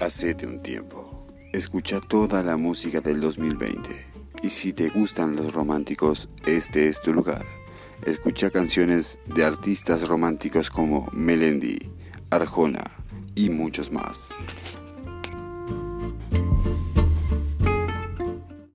Hacete un tiempo. Escucha toda la música del 2020. Y si te gustan los románticos, este es tu lugar. Escucha canciones de artistas románticos como Melendi, Arjona y muchos más.